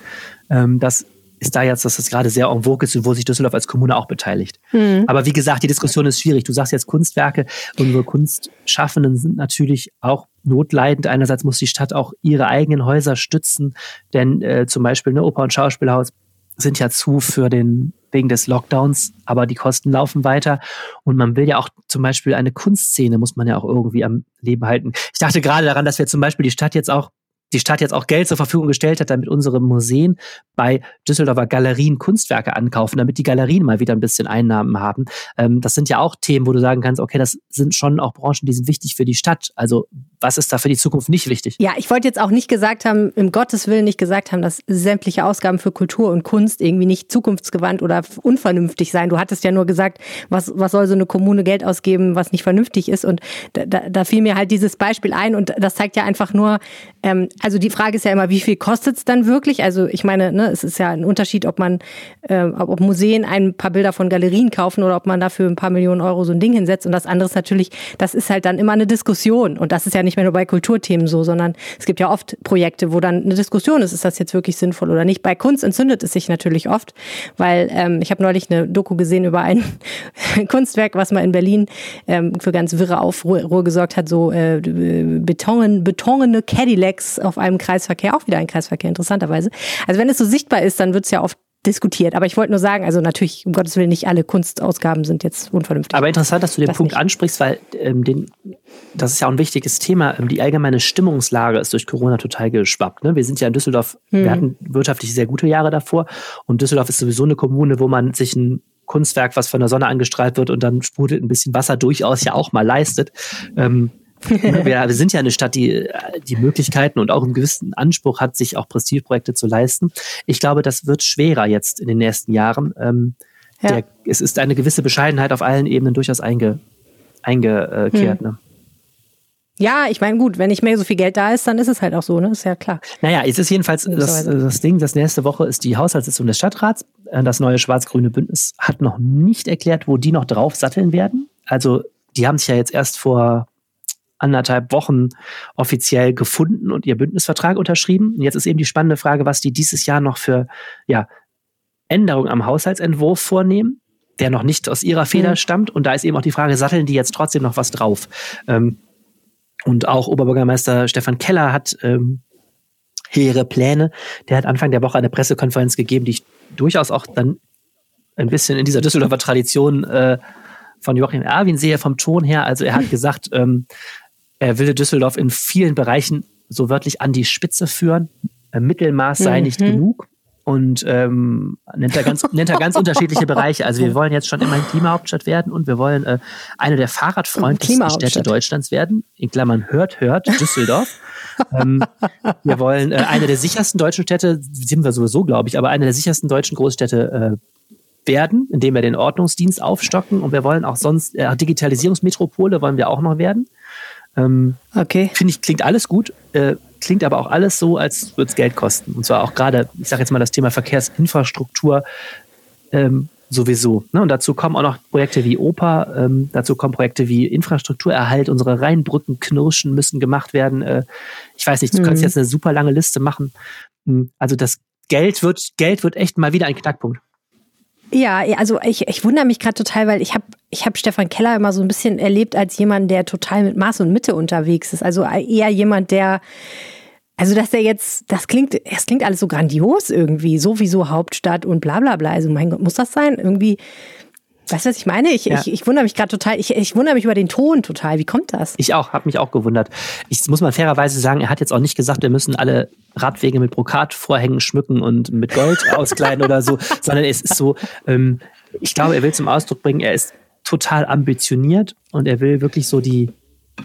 Ähm, das ist da jetzt, dass das gerade sehr en vogue ist und wo sich Düsseldorf als Kommune auch beteiligt. Mhm. Aber wie gesagt, die Diskussion ist schwierig. Du sagst jetzt Kunstwerke. Unsere Kunstschaffenden sind natürlich auch notleidend. Einerseits muss die Stadt auch ihre eigenen Häuser stützen, denn äh, zum Beispiel eine Oper- und Schauspielhaus sind ja zu für den wegen des Lockdowns, aber die Kosten laufen weiter und man will ja auch zum Beispiel eine Kunstszene muss man ja auch irgendwie am Leben halten. Ich dachte gerade daran, dass wir zum Beispiel die Stadt jetzt auch die Stadt jetzt auch Geld zur Verfügung gestellt hat, damit unsere Museen bei Düsseldorfer Galerien Kunstwerke ankaufen, damit die Galerien mal wieder ein bisschen Einnahmen haben. Ähm, das sind ja auch Themen, wo du sagen kannst, okay, das sind schon auch Branchen, die sind wichtig für die Stadt. Also was ist da für die Zukunft nicht wichtig? Ja, ich wollte jetzt auch nicht gesagt haben, im Gottes Willen nicht gesagt haben, dass sämtliche Ausgaben für Kultur und Kunst irgendwie nicht zukunftsgewandt oder unvernünftig sein. Du hattest ja nur gesagt, was, was soll so eine Kommune Geld ausgeben, was nicht vernünftig ist. Und da, da, da fiel mir halt dieses Beispiel ein und das zeigt ja einfach nur, ähm, also die Frage ist ja immer, wie viel kostet es dann wirklich? Also ich meine, ne, Es ist ja ein Unterschied, ob man, äh, ob Museen ein paar Bilder von Galerien kaufen oder ob man dafür ein paar Millionen Euro so ein Ding hinsetzt. Und das andere ist natürlich, das ist halt dann immer eine Diskussion. Und das ist ja nicht mehr nur bei Kulturthemen so, sondern es gibt ja oft Projekte, wo dann eine Diskussion ist, ist das jetzt wirklich sinnvoll oder nicht. Bei Kunst entzündet es sich natürlich oft, weil ähm, ich habe neulich eine Doku gesehen über ein Kunstwerk, was mal in Berlin ähm, für ganz wirre Aufruhr gesorgt hat, so äh, Beton, betonene Cadillacs auf einem Kreisverkehr, auch wieder ein Kreisverkehr, interessanterweise. Also wenn es so sichtbar ist, dann wird es ja oft diskutiert. Aber ich wollte nur sagen, also natürlich, um Gottes Willen, nicht alle Kunstausgaben sind jetzt unvernünftig. Aber interessant, dass du den das Punkt nicht. ansprichst, weil ähm, den, das ist ja auch ein wichtiges Thema. Ähm, die allgemeine Stimmungslage ist durch Corona total geschwappt. Ne? Wir sind ja in Düsseldorf, hm. wir hatten wirtschaftlich sehr gute Jahre davor und Düsseldorf ist sowieso eine Kommune, wo man sich ein Kunstwerk, was von der Sonne angestrahlt wird und dann sprudelt ein bisschen Wasser durchaus ja auch mal leistet. Ähm, wir, wir, sind ja eine Stadt, die die Möglichkeiten und auch einen gewissen Anspruch hat, sich auch Prestigeprojekte zu leisten. Ich glaube, das wird schwerer jetzt in den nächsten Jahren. Ähm, ja. der, es ist eine gewisse Bescheidenheit auf allen Ebenen durchaus einge, eingekehrt. Hm. Ne? Ja, ich meine, gut, wenn nicht mehr so viel Geld da ist, dann ist es halt auch so, ne? Ist ja klar. Naja, es ist jedenfalls das, das Ding, das nächste Woche ist die Haushaltssitzung des Stadtrats. Äh, das neue schwarz-grüne Bündnis hat noch nicht erklärt, wo die noch drauf satteln werden. Also, die haben sich ja jetzt erst vor anderthalb Wochen offiziell gefunden und ihr Bündnisvertrag unterschrieben. Und jetzt ist eben die spannende Frage, was die dieses Jahr noch für ja, Änderungen am Haushaltsentwurf vornehmen, der noch nicht aus ihrer Feder mhm. stammt. Und da ist eben auch die Frage, satteln die jetzt trotzdem noch was drauf? Ähm, und auch Oberbürgermeister Stefan Keller hat ähm, hehre Pläne. Der hat Anfang der Woche eine Pressekonferenz gegeben, die ich durchaus auch dann ein bisschen in dieser Düsseldorfer Tradition äh, von Joachim Erwin sehe, vom Ton her. Also er hat gesagt, ähm, er will Düsseldorf in vielen Bereichen so wörtlich an die Spitze führen. Äh, Mittelmaß sei mhm. nicht genug und ähm, nennt, er ganz, nennt er ganz unterschiedliche Bereiche. Also wir wollen jetzt schon immerhin Klimahauptstadt werden und wir wollen äh, eine der fahrradfreundlichsten Städte Deutschlands werden. In Klammern hört, hört, Düsseldorf. ähm, wir wollen äh, eine der sichersten deutschen Städte, sind wir sowieso, glaube ich, aber eine der sichersten deutschen Großstädte äh, werden, indem wir den Ordnungsdienst aufstocken und wir wollen auch sonst, äh, Digitalisierungsmetropole wollen wir auch noch werden. Ähm, okay. Finde ich, klingt alles gut, äh, klingt aber auch alles so, als würde es Geld kosten. Und zwar auch gerade, ich sage jetzt mal das Thema Verkehrsinfrastruktur ähm, sowieso. Ne? Und dazu kommen auch noch Projekte wie Oper, ähm, dazu kommen Projekte wie Infrastrukturerhalt, unsere Rheinbrücken knirschen müssen gemacht werden. Äh, ich weiß nicht, du mhm. kannst jetzt eine super lange Liste machen. Hm, also das Geld wird, Geld wird echt mal wieder ein Knackpunkt. Ja, also ich, ich wundere mich gerade total, weil ich habe ich hab Stefan Keller immer so ein bisschen erlebt als jemand, der total mit Maß und Mitte unterwegs ist. Also eher jemand, der also, dass der jetzt, das klingt, es klingt alles so grandios irgendwie, sowieso Hauptstadt und bla bla bla. Also, mein Gott, muss das sein? Irgendwie, Weißt du, was ich meine? Ich, ja. ich, ich wundere mich gerade total. Ich, ich wundere mich über den Ton total. Wie kommt das? Ich auch, habe mich auch gewundert. Ich muss mal fairerweise sagen, er hat jetzt auch nicht gesagt, wir müssen alle Radwege mit Brokatvorhängen schmücken und mit Gold auskleiden oder so, sondern es ist so, ähm, ich glaube, er will zum Ausdruck bringen, er ist total ambitioniert und er will wirklich so die,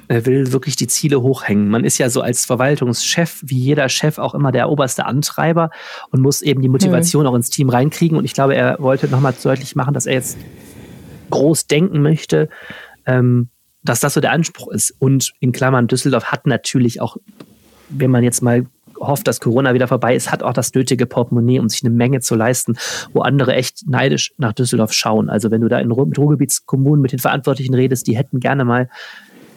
er will wirklich die Ziele hochhängen. Man ist ja so als Verwaltungschef, wie jeder Chef, auch immer der oberste Antreiber und muss eben die Motivation mhm. auch ins Team reinkriegen. Und ich glaube, er wollte nochmal deutlich machen, dass er jetzt groß denken möchte, ähm, dass das so der Anspruch ist. Und in Klammern, Düsseldorf hat natürlich auch, wenn man jetzt mal hofft, dass Corona wieder vorbei ist, hat auch das nötige Portemonnaie, um sich eine Menge zu leisten, wo andere echt neidisch nach Düsseldorf schauen. Also wenn du da in Ruhrgebietskommunen mit den Verantwortlichen redest, die hätten gerne mal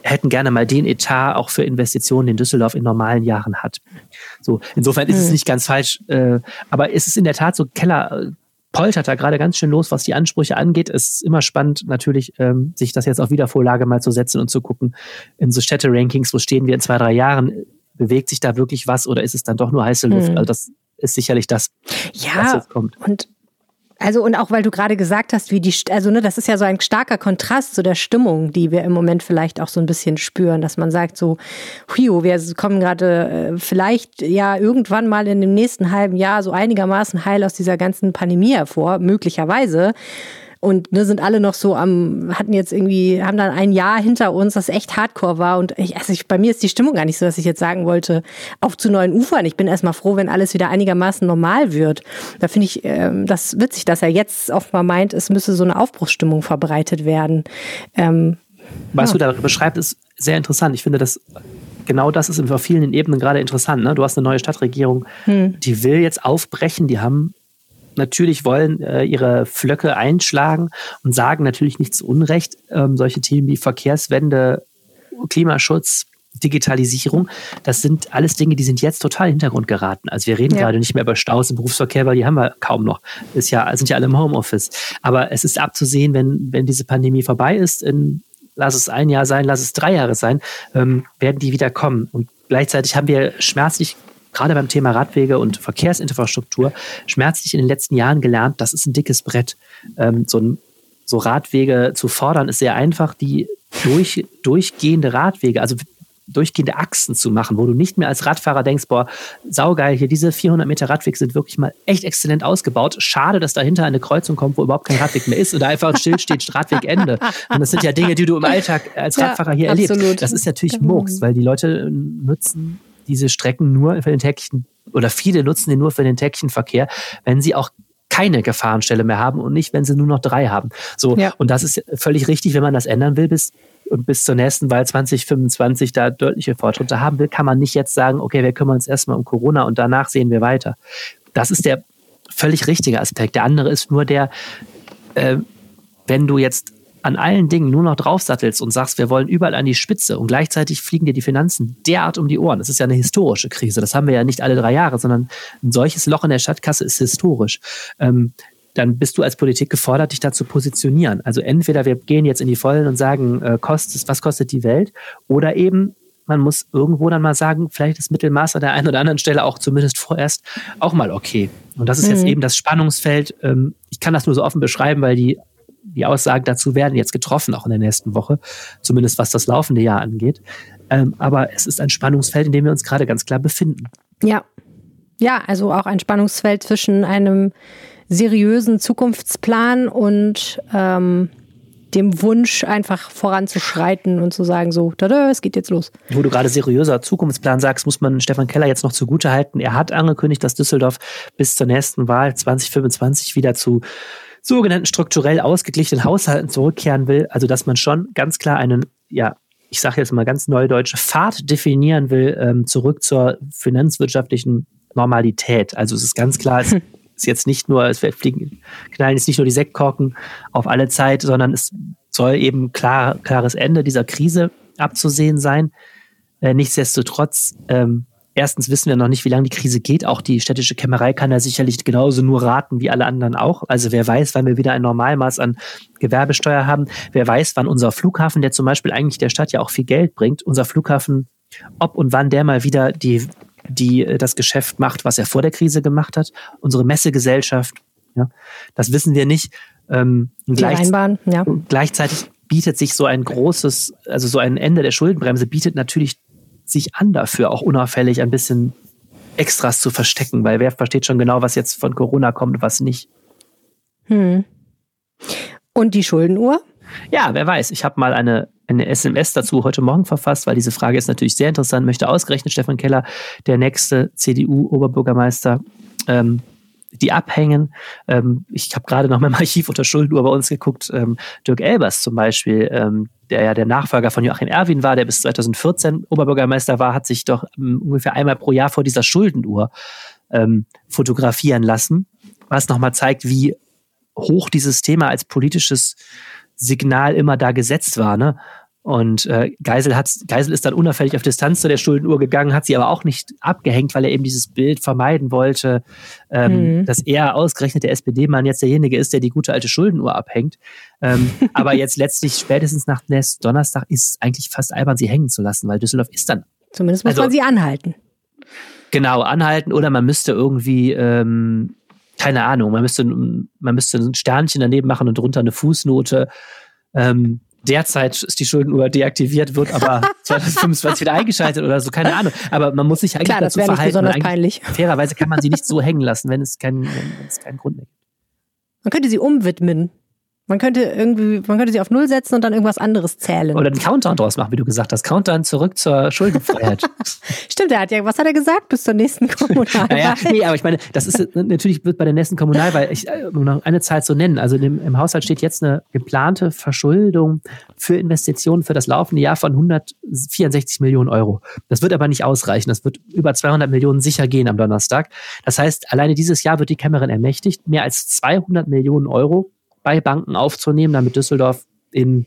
hätten gerne mal den Etat auch für Investitionen, den Düsseldorf in normalen Jahren hat. So, insofern ist es hm. nicht ganz falsch, äh, aber es ist in der Tat so, Keller poltert da gerade ganz schön los, was die Ansprüche angeht. Es ist immer spannend, natürlich, ähm, sich das jetzt auf Wiedervorlage mal zu setzen und zu gucken, in so Städte-Rankings, wo stehen wir in zwei, drei Jahren, bewegt sich da wirklich was oder ist es dann doch nur heiße Luft? Mhm. Also das ist sicherlich das, ja, was jetzt kommt. Und also und auch weil du gerade gesagt hast, wie die, also ne, das ist ja so ein starker Kontrast zu der Stimmung, die wir im Moment vielleicht auch so ein bisschen spüren, dass man sagt so, hui, wir kommen gerade äh, vielleicht ja irgendwann mal in dem nächsten halben Jahr so einigermaßen heil aus dieser ganzen Pandemie hervor, möglicherweise und ne, sind alle noch so am, hatten jetzt irgendwie, haben dann ein Jahr hinter uns, das echt hardcore war. Und ich, also ich, bei mir ist die Stimmung gar nicht so, dass ich jetzt sagen wollte, auf zu neuen Ufern. Ich bin erstmal froh, wenn alles wieder einigermaßen normal wird. Da finde ich ähm, das witzig, dass er jetzt offenbar meint, es müsse so eine Aufbruchsstimmung verbreitet werden. Ähm, Was ja. du da beschreibst, ist sehr interessant. Ich finde das genau das ist auf vielen Ebenen gerade interessant. Ne? Du hast eine neue Stadtregierung, hm. die will jetzt aufbrechen, die haben natürlich wollen äh, ihre Flöcke einschlagen und sagen natürlich nicht zu Unrecht, ähm, solche Themen wie Verkehrswende, Klimaschutz, Digitalisierung, das sind alles Dinge, die sind jetzt total in den Hintergrund geraten. Also wir reden ja. gerade nicht mehr über Staus im Berufsverkehr, weil die haben wir kaum noch. Ist ja, sind ja alle im Homeoffice. Aber es ist abzusehen, wenn, wenn diese Pandemie vorbei ist, in, lass es ein Jahr sein, lass es drei Jahre sein, ähm, werden die wieder kommen. Und gleichzeitig haben wir schmerzlich gerade beim Thema Radwege und Verkehrsinfrastruktur schmerzlich in den letzten Jahren gelernt, das ist ein dickes Brett. Ähm, so, ein, so Radwege zu fordern ist sehr einfach. Die durch, durchgehende Radwege, also durchgehende Achsen zu machen, wo du nicht mehr als Radfahrer denkst, boah, saugeil, hier diese 400 Meter Radweg sind wirklich mal echt exzellent ausgebaut. Schade, dass dahinter eine Kreuzung kommt, wo überhaupt kein Radweg mehr ist oder einfach still steht, Radwegende. Und das sind ja Dinge, die du im Alltag als Radfahrer hier absolut. erlebst. Das ist natürlich genau. Murks, weil die Leute nutzen diese Strecken nur für den täglichen oder viele nutzen den nur für den täglichen Verkehr, wenn sie auch keine Gefahrenstelle mehr haben und nicht, wenn sie nur noch drei haben. So, ja. und das ist völlig richtig, wenn man das ändern will, bis und bis zur nächsten Wahl 2025 da deutliche Fortschritte haben will, kann man nicht jetzt sagen, okay, wir kümmern uns erstmal um Corona und danach sehen wir weiter. Das ist der völlig richtige Aspekt. Der andere ist nur der, äh, wenn du jetzt an allen Dingen nur noch draufsattelst und sagst, wir wollen überall an die Spitze und gleichzeitig fliegen dir die Finanzen derart um die Ohren. Das ist ja eine historische Krise. Das haben wir ja nicht alle drei Jahre, sondern ein solches Loch in der Stadtkasse ist historisch. Ähm, dann bist du als Politik gefordert, dich da zu positionieren. Also entweder wir gehen jetzt in die Vollen und sagen, äh, kostet, was kostet die Welt? Oder eben, man muss irgendwo dann mal sagen, vielleicht ist Mittelmaß an der einen oder anderen Stelle auch zumindest vorerst auch mal okay. Und das ist mhm. jetzt eben das Spannungsfeld. Ähm, ich kann das nur so offen beschreiben, weil die die Aussagen dazu werden jetzt getroffen, auch in der nächsten Woche, zumindest was das laufende Jahr angeht. Ähm, aber es ist ein Spannungsfeld, in dem wir uns gerade ganz klar befinden. Ja. Ja, also auch ein Spannungsfeld zwischen einem seriösen Zukunftsplan und ähm, dem Wunsch, einfach voranzuschreiten und zu sagen, so, tada, es geht jetzt los. Wo du gerade seriöser Zukunftsplan sagst, muss man Stefan Keller jetzt noch zugute halten. Er hat angekündigt, dass Düsseldorf bis zur nächsten Wahl 2025 wieder zu sogenannten strukturell ausgeglichenen Haushalten zurückkehren will, also dass man schon ganz klar einen, ja, ich sage jetzt mal ganz neudeutsche Pfad definieren will, ähm, zurück zur finanzwirtschaftlichen Normalität. Also es ist ganz klar, es ist jetzt nicht nur, es fliegen, knallen jetzt nicht nur die Sektkorken auf alle Zeit, sondern es soll eben klar, klares Ende dieser Krise abzusehen sein. Äh, nichtsdestotrotz ähm, erstens wissen wir noch nicht, wie lange die Krise geht. Auch die städtische Kämmerei kann da sicherlich genauso nur raten wie alle anderen auch. Also wer weiß, wann wir wieder ein Normalmaß an Gewerbesteuer haben. Wer weiß, wann unser Flughafen, der zum Beispiel eigentlich der Stadt ja auch viel Geld bringt, unser Flughafen, ob und wann der mal wieder die, die äh, das Geschäft macht, was er vor der Krise gemacht hat. Unsere Messegesellschaft, ja, das wissen wir nicht. Ähm, gleich, ja. Gleichzeitig bietet sich so ein großes, also so ein Ende der Schuldenbremse bietet natürlich sich an dafür, auch unauffällig ein bisschen Extras zu verstecken, weil wer versteht schon genau, was jetzt von Corona kommt und was nicht. Hm. Und die Schuldenuhr? Ja, wer weiß. Ich habe mal eine, eine SMS dazu heute Morgen verfasst, weil diese Frage ist natürlich sehr interessant. Möchte ausgerechnet Stefan Keller, der nächste CDU-Oberbürgermeister, ähm, die abhängen. Ähm, ich habe gerade noch mal im Archiv unter Schuldenuhr bei uns geguckt. Ähm, Dirk Elbers zum Beispiel, ähm, der ja der Nachfolger von Joachim Erwin war, der bis 2014 Oberbürgermeister war, hat sich doch ähm, ungefähr einmal pro Jahr vor dieser Schuldenuhr ähm, fotografieren lassen, was nochmal zeigt, wie hoch dieses Thema als politisches Signal immer da gesetzt war. Ne? Und äh, Geisel, hat, Geisel ist dann unauffällig auf Distanz zu der Schuldenuhr gegangen, hat sie aber auch nicht abgehängt, weil er eben dieses Bild vermeiden wollte, ähm, mhm. dass er ausgerechnet der SPD-Mann jetzt derjenige ist, der die gute alte Schuldenuhr abhängt. Ähm, aber jetzt letztlich spätestens nach Donnerstag ist es eigentlich fast albern, sie hängen zu lassen, weil Düsseldorf ist dann. Zumindest muss also, man sie anhalten. Genau, anhalten oder man müsste irgendwie ähm, keine Ahnung, man müsste, man müsste ein Sternchen daneben machen und drunter eine Fußnote. Ähm, derzeit ist die Schuldenuhr deaktiviert, wird aber 2025 wieder eingeschaltet oder so, keine Ahnung. Aber man muss sich eigentlich Klar, dazu verhalten. Besonders peinlich. Fairerweise kann man sie nicht so hängen lassen, wenn es, keinen, wenn es keinen Grund mehr gibt. Man könnte sie umwidmen. Man könnte irgendwie, man könnte sie auf Null setzen und dann irgendwas anderes zählen. Oder einen Countdown draus machen, wie du gesagt hast. Countdown zurück zur Schuldenfreiheit. Stimmt, er hat ja, was hat er gesagt? Bis zur nächsten Kommunalwahl. naja, nee, aber ich meine, das ist natürlich wird bei der nächsten Kommunalwahl, ich, um noch eine Zahl zu nennen, also im, im Haushalt steht jetzt eine geplante Verschuldung für Investitionen für das laufende Jahr von 164 Millionen Euro. Das wird aber nicht ausreichen. Das wird über 200 Millionen sicher gehen am Donnerstag. Das heißt, alleine dieses Jahr wird die Cameron ermächtigt, mehr als 200 Millionen Euro bei Banken aufzunehmen, damit Düsseldorf in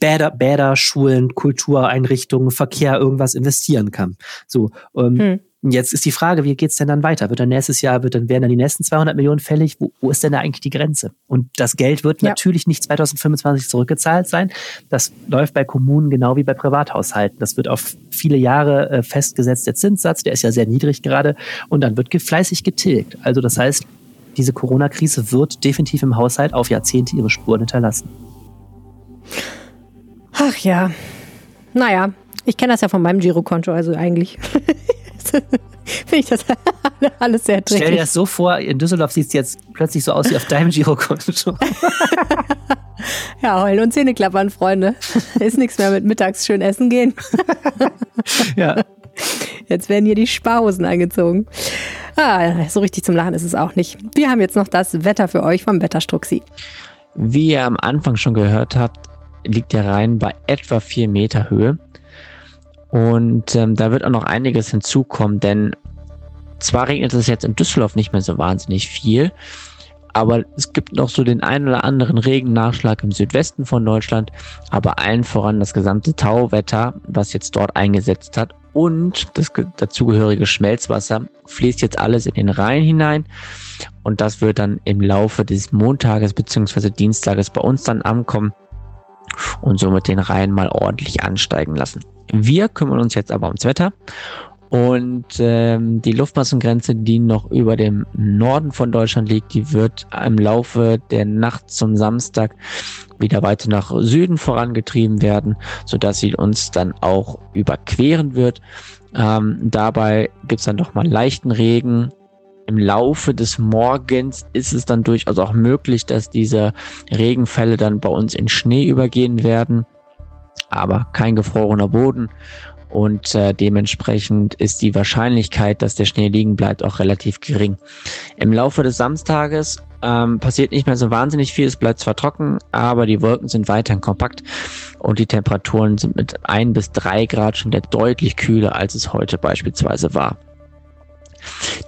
Bäder, Bäder, Schulen, Kultureinrichtungen, Verkehr irgendwas investieren kann. So, ähm, hm. Jetzt ist die Frage, wie geht's denn dann weiter? Wird dann nächstes Jahr, wird dann, werden dann die nächsten 200 Millionen fällig? Wo, wo ist denn da eigentlich die Grenze? Und das Geld wird ja. natürlich nicht 2025 zurückgezahlt sein. Das läuft bei Kommunen genau wie bei Privathaushalten. Das wird auf viele Jahre äh, festgesetzt, der Zinssatz, der ist ja sehr niedrig gerade. Und dann wird fleißig getilgt. Also das heißt, diese Corona-Krise wird definitiv im Haushalt auf Jahrzehnte ihre Spuren hinterlassen. Ach ja. Naja, ich kenne das ja von meinem Girokonto, also eigentlich finde ich das alles sehr dringend. Stell dir das so vor, in Düsseldorf sieht es jetzt plötzlich so aus wie auf deinem Girokonto. ja, heulen und Zähne klappern, Freunde. Ist nichts mehr mit mittags schön essen gehen. ja. Jetzt werden hier die Sparhosen angezogen. Ah, so richtig zum Lachen ist es auch nicht. Wir haben jetzt noch das Wetter für euch vom Wetterstruxi. Wie ihr am Anfang schon gehört habt, liegt der Rhein bei etwa 4 Meter Höhe. Und ähm, da wird auch noch einiges hinzukommen, denn zwar regnet es jetzt in Düsseldorf nicht mehr so wahnsinnig viel, aber es gibt noch so den einen oder anderen Regennachschlag im Südwesten von Deutschland, aber allen voran das gesamte Tauwetter, was jetzt dort eingesetzt hat und das dazugehörige Schmelzwasser fließt jetzt alles in den Rhein hinein und das wird dann im Laufe des Montages bzw. Dienstages bei uns dann ankommen und somit den Rhein mal ordentlich ansteigen lassen. Wir kümmern uns jetzt aber ums Wetter und ähm, die Luftmassengrenze, die noch über dem Norden von Deutschland liegt, die wird im Laufe der Nacht zum Samstag wieder weiter nach Süden vorangetrieben werden, sodass sie uns dann auch überqueren wird. Ähm, dabei gibt's dann doch mal leichten Regen. Im Laufe des Morgens ist es dann durchaus auch möglich, dass diese Regenfälle dann bei uns in Schnee übergehen werden aber kein gefrorener Boden und äh, dementsprechend ist die Wahrscheinlichkeit, dass der Schnee liegen bleibt, auch relativ gering. Im Laufe des Samstages ähm, passiert nicht mehr so wahnsinnig viel, es bleibt zwar trocken, aber die Wolken sind weiterhin kompakt und die Temperaturen sind mit ein bis drei Grad schon wieder deutlich kühler, als es heute beispielsweise war.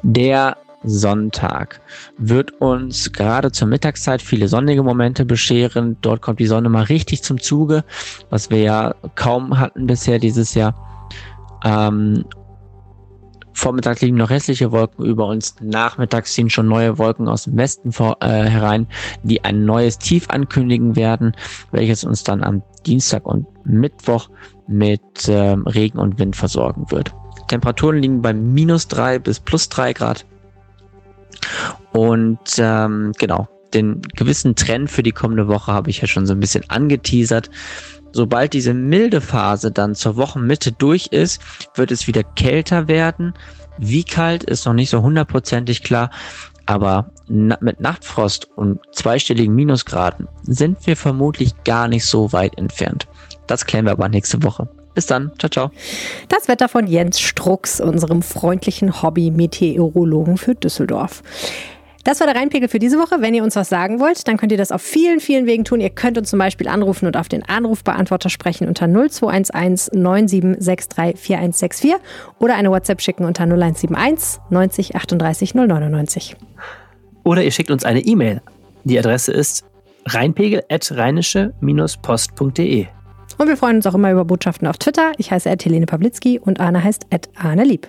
Der Sonntag wird uns gerade zur Mittagszeit viele sonnige Momente bescheren. Dort kommt die Sonne mal richtig zum Zuge, was wir ja kaum hatten bisher dieses Jahr. Ähm, Vormittag liegen noch restliche Wolken über uns. Nachmittags ziehen schon neue Wolken aus dem Westen vor, äh, herein, die ein neues Tief ankündigen werden, welches uns dann am Dienstag und Mittwoch mit ähm, Regen und Wind versorgen wird. Temperaturen liegen bei minus drei bis plus drei Grad. Und ähm, genau, den gewissen Trend für die kommende Woche habe ich ja schon so ein bisschen angeteasert. Sobald diese milde Phase dann zur Wochenmitte durch ist, wird es wieder kälter werden. Wie kalt ist noch nicht so hundertprozentig klar, aber mit Nachtfrost und zweistelligen Minusgraden sind wir vermutlich gar nicht so weit entfernt. Das klären wir aber nächste Woche. Bis dann. Ciao, ciao. Das Wetter von Jens Strux, unserem freundlichen Hobby-Meteorologen für Düsseldorf. Das war der Rheinpegel für diese Woche. Wenn ihr uns was sagen wollt, dann könnt ihr das auf vielen, vielen Wegen tun. Ihr könnt uns zum Beispiel anrufen und auf den Anrufbeantworter sprechen unter 0211 9763 4164 oder eine WhatsApp schicken unter 0171 90 38 099. Oder ihr schickt uns eine E-Mail. Die Adresse ist rheinpegel.rheinische-post.de. Und wir freuen uns auch immer über Botschaften auf Twitter. Ich heiße Helene Pawlitzki und Arne heißt Arne Lieb.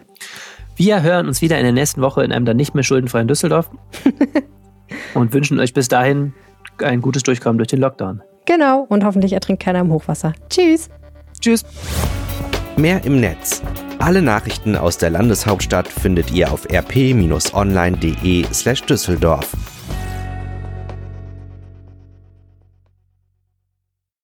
Wir hören uns wieder in der nächsten Woche in einem dann nicht mehr schuldenfreien Düsseldorf und wünschen euch bis dahin ein gutes Durchkommen durch den Lockdown. Genau, und hoffentlich ertrinkt keiner im Hochwasser. Tschüss. Tschüss. Mehr im Netz. Alle Nachrichten aus der Landeshauptstadt findet ihr auf rp-online.de slash Düsseldorf.